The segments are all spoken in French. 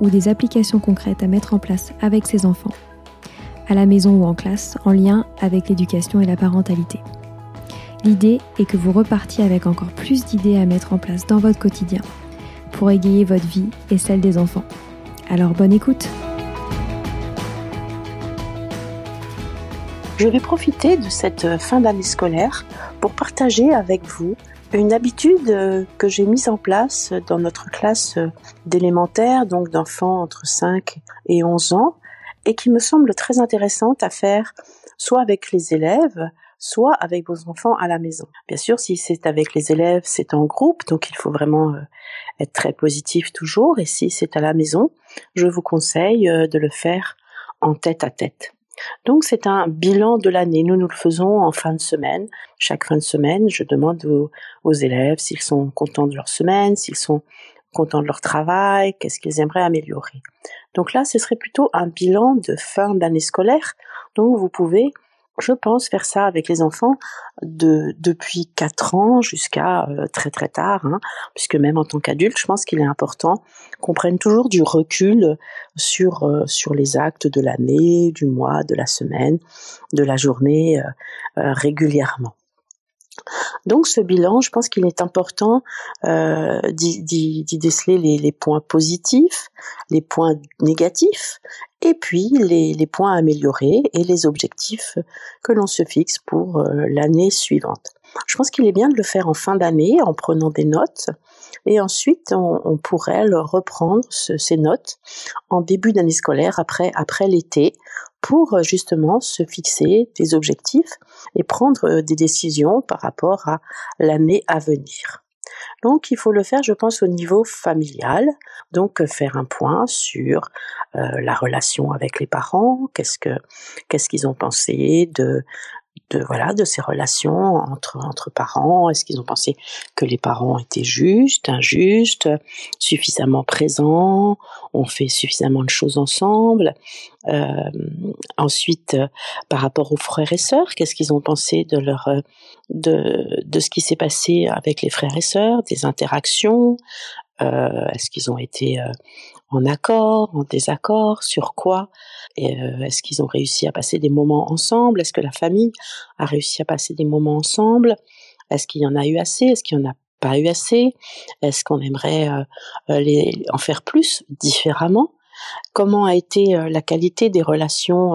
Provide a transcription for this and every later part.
ou des applications concrètes à mettre en place avec ses enfants, à la maison ou en classe, en lien avec l'éducation et la parentalité. L'idée est que vous repartiez avec encore plus d'idées à mettre en place dans votre quotidien pour égayer votre vie et celle des enfants. Alors bonne écoute Je vais profiter de cette fin d'année scolaire pour partager avec vous une habitude euh, que j'ai mise en place dans notre classe euh, d'élémentaire, donc d'enfants entre 5 et 11 ans, et qui me semble très intéressante à faire soit avec les élèves, soit avec vos enfants à la maison. Bien sûr, si c'est avec les élèves, c'est en groupe, donc il faut vraiment euh, être très positif toujours, et si c'est à la maison, je vous conseille de le faire en tête à tête. Donc c'est un bilan de l'année. Nous nous le faisons en fin de semaine. Chaque fin de semaine, je demande aux, élèves s'ils sont contents de leur semaine, s'ils sont contents de leur travail, qu'est-ce qu'ils aimeraient améliorer. Donc là, ce serait plutôt un bilan de fin d'année scolaire. Donc vous pouvez je pense faire ça avec les enfants de depuis 4 ans jusqu'à euh, très très tard, hein, puisque même en tant qu'adulte, je pense qu'il est important qu'on prenne toujours du recul sur euh, sur les actes de l'année, du mois, de la semaine, de la journée euh, régulièrement. Donc ce bilan, je pense qu'il est important euh, d'y déceler les, les, points positifs, les points négatifs, et puis les, points améliorés et les objectifs que l'on se fixe pour euh, l'année suivante. Je pense qu'il est bien de le faire en fin d'année en prenant des notes et ensuite on, pourrait reprendre ces notes en début d'année scolaire après après l'été pour euh, justement se fixer des objectifs et prendre euh, des décisions par rapport à l'année à venir. Donc il faut le faire, je pense, au niveau familial. Donc euh, faire un point sur la relation avec les parents, qu'est-ce que qu'est-ce qu'ils ont pensé de de voilà de ces relations entre entre parents. Est-ce qu'ils ont pensé que les parents étaient justes, injustes, suffisamment présents, ont fait suffisamment de choses ensemble? Euh, Ensuite, euh, par rapport aux frères et sœurs, qu'est-ce qu'ils ont pensé de leur de de ce qui s'est passé avec les frères et sœurs, des interactions euh, Est-ce qu'ils ont été euh, en accord, en désaccord, sur quoi? Euh, Est-ce qu'ils ont réussi à passer des moments ensemble? Est-ce que la famille a réussi à passer des moments ensemble? Est-ce qu'il y en a eu assez? Est-ce qu'il y en a pas eu assez? Est-ce qu'on aimerait euh, euh, les, en faire plus, différemment? Comment a été la qualité des relations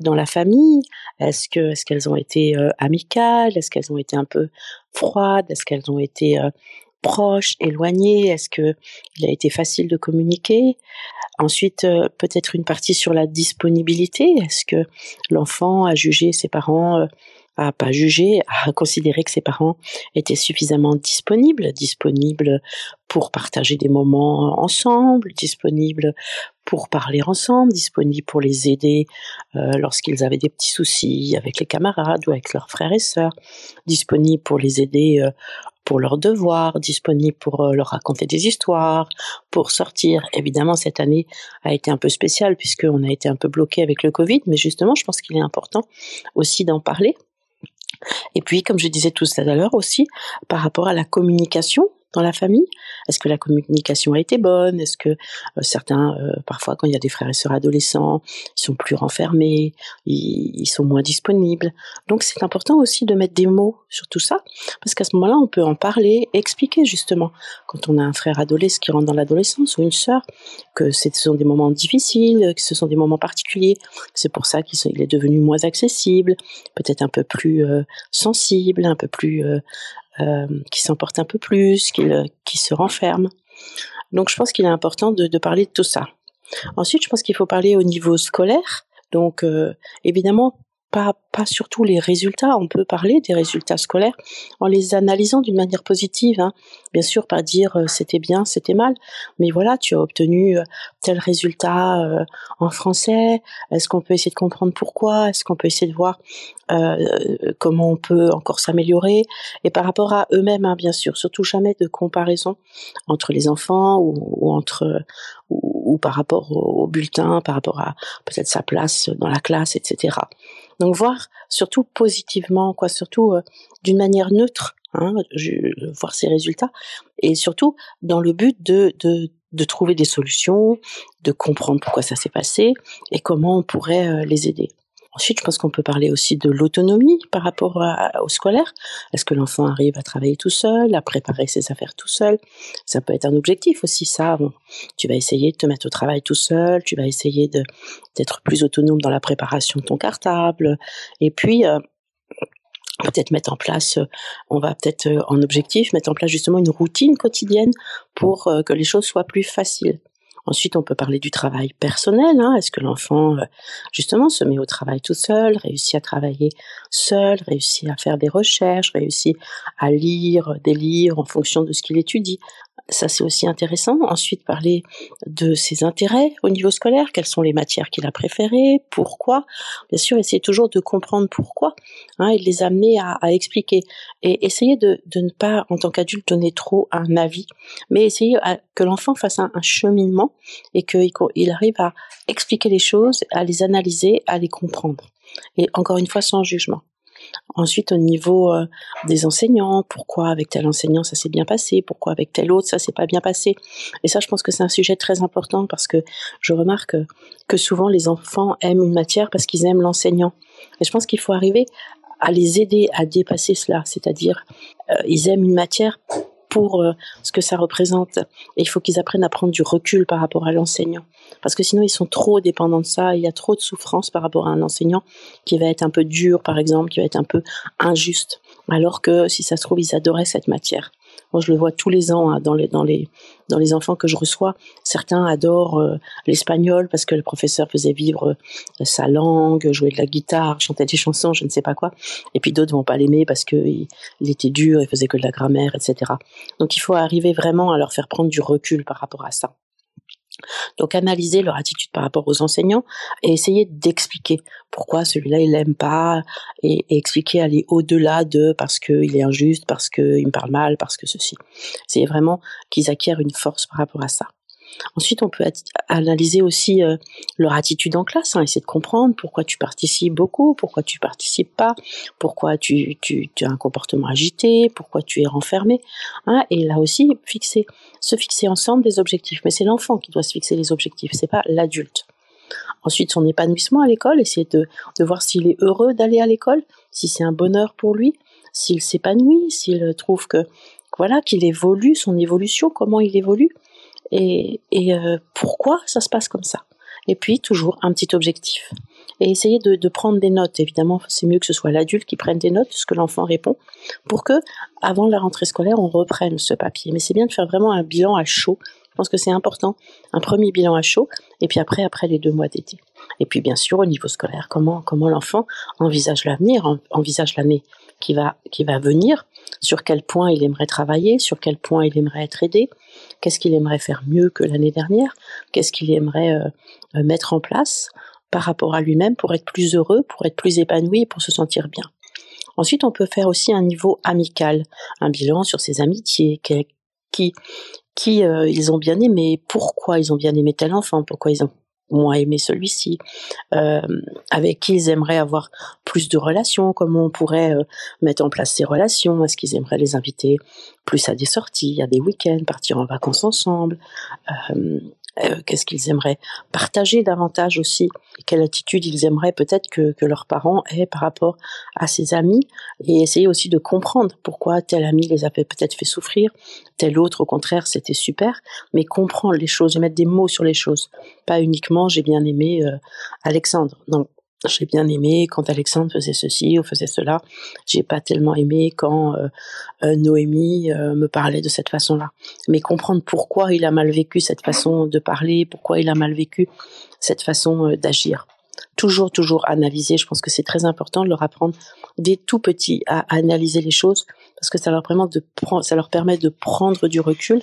dans la famille? Est-ce que est-ce qu'elles ont été amicales? Est-ce qu'elles ont été un peu froides? Est-ce qu'elles ont été proche, éloigné Est-ce que il a été facile de communiquer? Ensuite, euh, peut-être une partie sur la disponibilité. Est-ce que l'enfant a jugé ses parents, euh, a pas jugé, a considéré que ses parents étaient suffisamment disponibles, disponibles pour partager des moments ensemble, disponibles pour parler ensemble, disponibles pour les aider euh, lorsqu'ils avaient des petits soucis avec les camarades ou avec leurs frères et sœurs, disponibles pour les aider pour leurs devoirs, disponibles pour euh, leur raconter des histoires, pour sortir. Évidemment, cette année a été un peu spéciale puisqu'on a été un peu bloqué avec le Covid, mais justement, je pense qu'il est important aussi d'en parler Et puis, comme je disais tout à l'heure aussi, par rapport à la communication, dans la famille? Est-ce que la communication a été bonne? Est-ce que euh, certains, euh, parfois, quand il y a des frères et sœurs adolescents, ils sont plus renfermés, ils, sont moins disponibles? Donc, c'est important aussi de mettre des mots sur tout ça, parce qu'à ce moment-là, on peut en parler, expliquer justement, quand on a un frère adolescent qui rentre dans l'adolescence ou une sœur, que ce sont des moments difficiles, que ce sont des moments particuliers, c'est pour ça qu'il est devenu moins accessible, peut-être un peu plus euh, sensible, un peu plus qui s'emporte un peu plus, qui, qui se renferme. Donc je pense qu'il est important de, de, parler de tout ça. Ensuite, je pense qu'il faut parler au niveau scolaire. Donc euh, évidemment, pas, pas surtout les résultats. On peut parler des résultats scolaires en les analysant d'une manière positive. Hein. Bien sûr, pas dire euh, c'était bien, c'était mal, mais voilà, tu as obtenu euh, tel résultat euh, en français. Est-ce qu'on peut essayer de comprendre pourquoi? Est-ce qu'on peut essayer de voir comment on peut encore s'améliorer? Et par rapport à eux-mêmes, hein, bien sûr, surtout jamais de comparaison entre les enfants ou, entre ou, ou, par rapport au, au bulletin, par rapport à peut-être sa place dans la classe, etc. Donc voir surtout positivement, quoi, surtout euh, d'une manière neutre, hein, voir ces résultats, et surtout dans le but de, de, de trouver des solutions, de comprendre pourquoi ça s'est passé et comment on pourrait euh, les aider. Ensuite, je pense qu'on peut parler aussi de l'autonomie par rapport au scolaire. Est-ce que l'enfant arrive à travailler tout seul, à préparer ses affaires tout seul? Ça peut être un objectif aussi, ça. tu vas essayer de te mettre au travail tout seul, tu vas essayer d'être plus autonome dans la préparation de ton cartable, et puis euh, peut-être mettre en place, euh, on va peut-être euh, en objectif mettre en place justement une routine quotidienne pour que les choses soient plus faciles. Ensuite, on peut parler du travail personnel. Hein. Est-ce que l'enfant, euh, justement, se met au travail tout seul, réussit à travailler seul, réussit à faire des recherches, réussit à lire des livres en fonction de ce qu'il étudie? Ça c'est aussi intéressant. Ensuite, parler de ses intérêts au niveau scolaire, quelles sont les matières qu'il a préférées, pourquoi? Bien sûr, essayer toujours de comprendre pourquoi hein, et de les amener à, à, expliquer. Et essayer de, ne pas, en tant qu'adulte, donner trop un avis, mais essayer que l'enfant fasse un, un, cheminement et qu'il arrive à expliquer les choses, à les analyser, à les comprendre. Et encore une fois, sans jugement. Ensuite, au niveau euh, des enseignants, pourquoi avec tel enseignant ça s'est bien passé, pourquoi avec tel autre ça s'est pas bien passé. Et ça, je pense que c'est un sujet très important parce que je remarque que souvent les enfants aiment une matière parce qu'ils aiment l'enseignant. Et je pense qu'il faut arriver à les aider à dépasser cela, c'est-à-dire euh, ils aiment une matière pour euh, ce que ça représente. Et il faut qu'ils apprennent à prendre du recul par rapport à l'enseignant. Parce que sinon, ils sont trop dépendants de ça. Il y a trop de souffrance par rapport à un enseignant qui va être un peu dur, par exemple, qui va être un peu injuste. Alors que si ça se trouve, ils adoraient cette matière. Moi, je le vois tous les ans hein, dans, les, dans, les, dans les enfants que je reçois. Certains adorent euh, l'espagnol parce que le professeur faisait vivre euh, sa langue, jouait de la guitare, chantait des chansons, je ne sais pas quoi. Et puis d'autres vont pas l'aimer parce qu'il il était dur, il faisait que de la grammaire, etc. Donc il faut arriver vraiment à leur faire prendre du recul par rapport à ça. Donc analyser leur attitude par rapport aux enseignants et essayer d'expliquer pourquoi celui-là il l'aime pas et, expliquer aller au-delà de parce qu'il est injuste, parce qu'il me parle mal, parce que ceci. C'est vraiment qu'ils acquièrent une force par rapport à ça. Ensuite, on peut analyser aussi euh, leur attitude en classe, hein, essayer de comprendre pourquoi tu participes beaucoup, pourquoi tu participes pas, pourquoi tu, tu, as un comportement agité, pourquoi tu es renfermé. Hein, et là aussi, fixer, se fixer ensemble des objectifs. Mais c'est l'enfant qui doit se fixer les objectifs, c'est pas l'adulte. Ensuite, son épanouissement à l'école, essayer de, de voir s'il est heureux d'aller à l'école, si c'est un bonheur pour lui, s'il s'épanouit, s'il trouve que voilà qu'il évolue, son évolution, comment il évolue et, euh, pourquoi ça se passe comme ça? Et puis toujours un petit objectif. Et essayer de, prendre des notes. Évidemment, c'est mieux que ce soit l'adulte qui prenne des notes ce que l'enfant répond, pour que avant la rentrée scolaire, on reprenne ce papier. Mais c'est bien de faire vraiment un bilan à chaud. Je pense que c'est important, un premier bilan à chaud, et puis après, après les deux mois d'été. Et puis bien sûr, au niveau scolaire, comment comment l'enfant envisage l'avenir, envisage l'année qui va qui va venir, sur quel point il aimerait travailler, sur quel point il aimerait être aidé, qu'est-ce qu'il aimerait faire mieux que l'année dernière, qu'est-ce qu'il aimerait euh, euh, mettre en place par rapport à lui-même pour être plus heureux, pour être plus épanoui, pour se sentir bien? Ensuite, on peut faire aussi un niveau amical, un bilan sur ses amitiés, qui, qui, euh, ils ont bien aimé, pourquoi ils ont bien aimé tel enfant, pourquoi ils ont moins aimé celui-ci, euh, avec qui ils aimeraient avoir plus de relations, comment on pourrait euh, mettre en place ces relations, est-ce qu'ils aimeraient les inviter plus à des sorties, à des week-ends, partir en vacances ensemble, euh, euh, qu'est-ce qu'ils aimeraient partager davantage aussi, quelle attitude ils aimeraient peut-être que, que, leurs parents aient par rapport à ces amis, et essayer aussi de comprendre pourquoi tel ami les a peut-être fait souffrir, tel autre au contraire c'était super, mais comprendre les choses et mettre des mots sur les choses, pas uniquement j'ai bien aimé euh, Alexandre. J'ai bien aimé quand Alexandre faisait ceci ou faisait cela. J'ai pas tellement aimé quand euh, euh, Noémie euh, me parlait de cette façon-là. Mais comprendre pourquoi il a mal vécu cette façon de parler, pourquoi il a mal vécu cette façon d'agir. Toujours, toujours analyser. Je pense que c'est très important de leur apprendre dès tout petits à analyser les choses parce que ça leur permet de prendre, ça leur permet de prendre du recul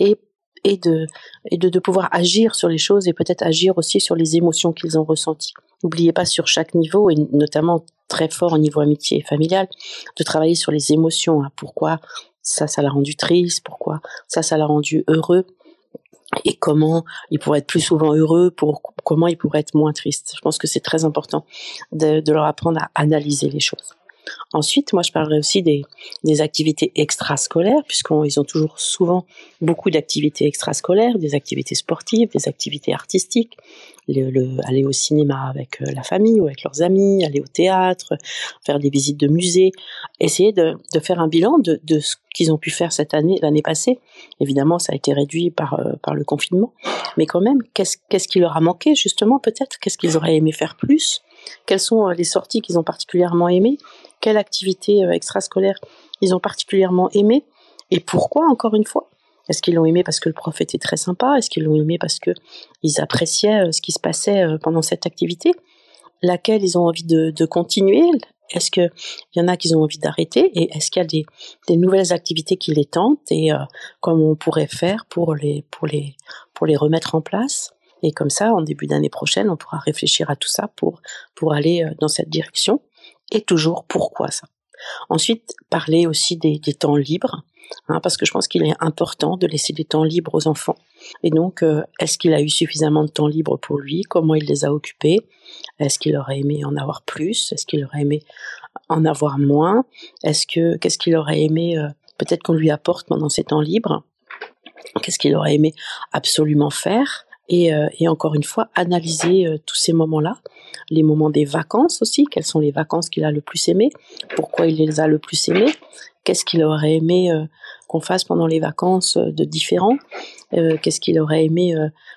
et et de et de pouvoir agir sur les choses et peut-être agir aussi sur les émotions qu'ils ont ressenties. N'oubliez pas sur chaque niveau, et notamment très fort au niveau amitié et familial, de travailler sur les émotions. Hein. Pourquoi ça, ça l'a rendu triste Pourquoi ça, ça l'a rendu heureux et comment il pourrait être plus souvent heureux, pour comment il pourrait être moins triste. Je pense que c'est très important de, de, leur apprendre à analyser les choses. Ensuite, moi, je parlerai aussi des, activités extrascolaires, puisqu'ils ont toujours souvent beaucoup d'activités extrascolaires, des activités sportives, des activités artistiques, le, aller au cinéma avec euh, la famille ou avec leurs amis, aller au théâtre, faire des visites de musées, essayer de, faire un bilan de, ce qu'ils ont pu faire cette année, l'année passée. Évidemment, ça a été réduit par, euh, le confinement, mais quand même, qu'est-ce qui leur a manqué justement peut-être? Qu'est-ce qu'ils auraient aimé faire plus? Quelles sont euh, les sorties qu'ils ont particulièrement aimées? Quelle activité extrascolaire ils ont particulièrement aimé Et pourquoi, encore une fois? Est-ce qu'ils l'ont aimé parce que le prof était très sympa? Est-ce qu'ils l'ont aimé parce que ils appréciaient euh, ce qui se passait euh, pendant cette activité? Laquelle ils ont envie de, continuer? Est-ce qu'il y en a qui ont envie d'arrêter? Et est-ce qu'il y a des, nouvelles activités qui les tentent? Et euh, comment on pourrait faire pour les, pour, les, pour les remettre en place? Et comme ça, en début d'année prochaine, on pourra réfléchir à tout ça pour, pour aller dans cette direction. Et toujours, pourquoi ça? Ensuite, parler aussi des, temps libres. Hein, parce que je pense qu'il est important de laisser des temps libres aux enfants. Et donc, euh, est-ce qu'il a eu suffisamment de temps libre pour lui? Comment il les a occupés? Est-ce qu'il aurait aimé en avoir plus? Est-ce qu'il aurait aimé en avoir moins? Est-ce que qu'est-ce qu'il aurait aimé euh, peut-être qu'on lui apporte pendant ces temps libres? Qu'est-ce qu'il aurait aimé absolument faire? Et, euh, et, encore une fois, analyser tous ces moments-là, les moments des vacances aussi, quelles sont les vacances qu'il a le plus aimées, pourquoi il les a le plus aimées, qu'est-ce qu'il aurait aimé euh, qu'on fasse pendant les vacances euh, de différents, euh, qu'est-ce qu'il aurait aimé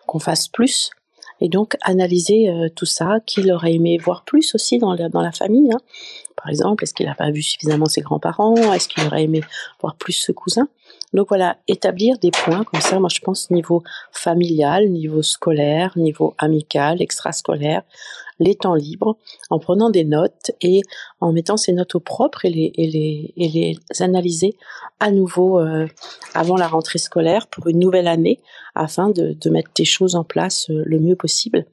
qu'on fasse plus. Et donc analyser tout ça, qu'il aurait aimé voir plus aussi dans la, dans la famille. Hein. Par exemple, est-ce qu'il n'a pas vu suffisamment ses grands-parents? Est-ce qu'il aurait aimé voir plus ce cousin? Donc voilà, établir des points comme ça, moi je pense niveau familial, niveau scolaire, niveau amical, extrascolaire, les temps libres, en prenant des notes et en mettant ces notes au propre et les, les, les analyser à nouveau euh, avant la rentrée scolaire pour une nouvelle année afin de, de mettre des choses en place euh, le mieux possible.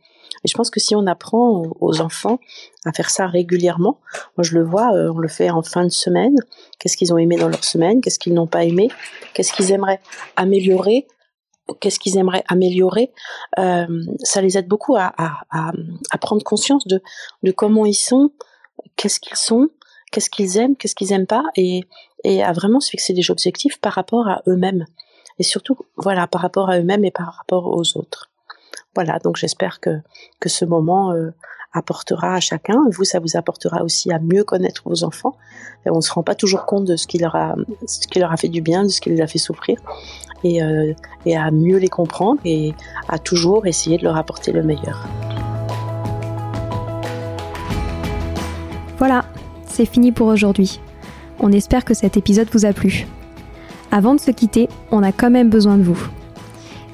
Et je pense que si on apprend aux enfants à faire ça régulièrement, moi je le vois, euh, on le fait en fin de semaine, qu'est-ce qu'ils ont aimé dans leur semaine, qu'est-ce qu'ils n'ont pas aimé, qu'est-ce qu'ils aimeraient améliorer? Qu'est-ce qu'ils aimeraient améliorer, euh, ça les aide beaucoup à, prendre conscience de, comment ils sont, qu'est-ce qu'ils sont, qu'est-ce qu'ils aiment, qu'est-ce qu'ils aiment pas, et, et à vraiment se fixer des objectifs par rapport à eux-mêmes. Et surtout, voilà, par rapport à eux-mêmes et par rapport aux autres. Voilà, donc j'espère que, que ce moment euh, apportera à chacun. Vous, ça vous apportera aussi à mieux connaître vos enfants. Et on ne se rend pas toujours compte de ce qui leur a, ce qui leur a fait du bien, de ce qui les a fait souffrir et, euh, et à mieux les comprendre et à toujours essayer de leur apporter le meilleur. Voilà, c'est fini pour aujourd'hui. On espère que cet épisode vous a plu. Avant de se quitter, on a quand même besoin de vous.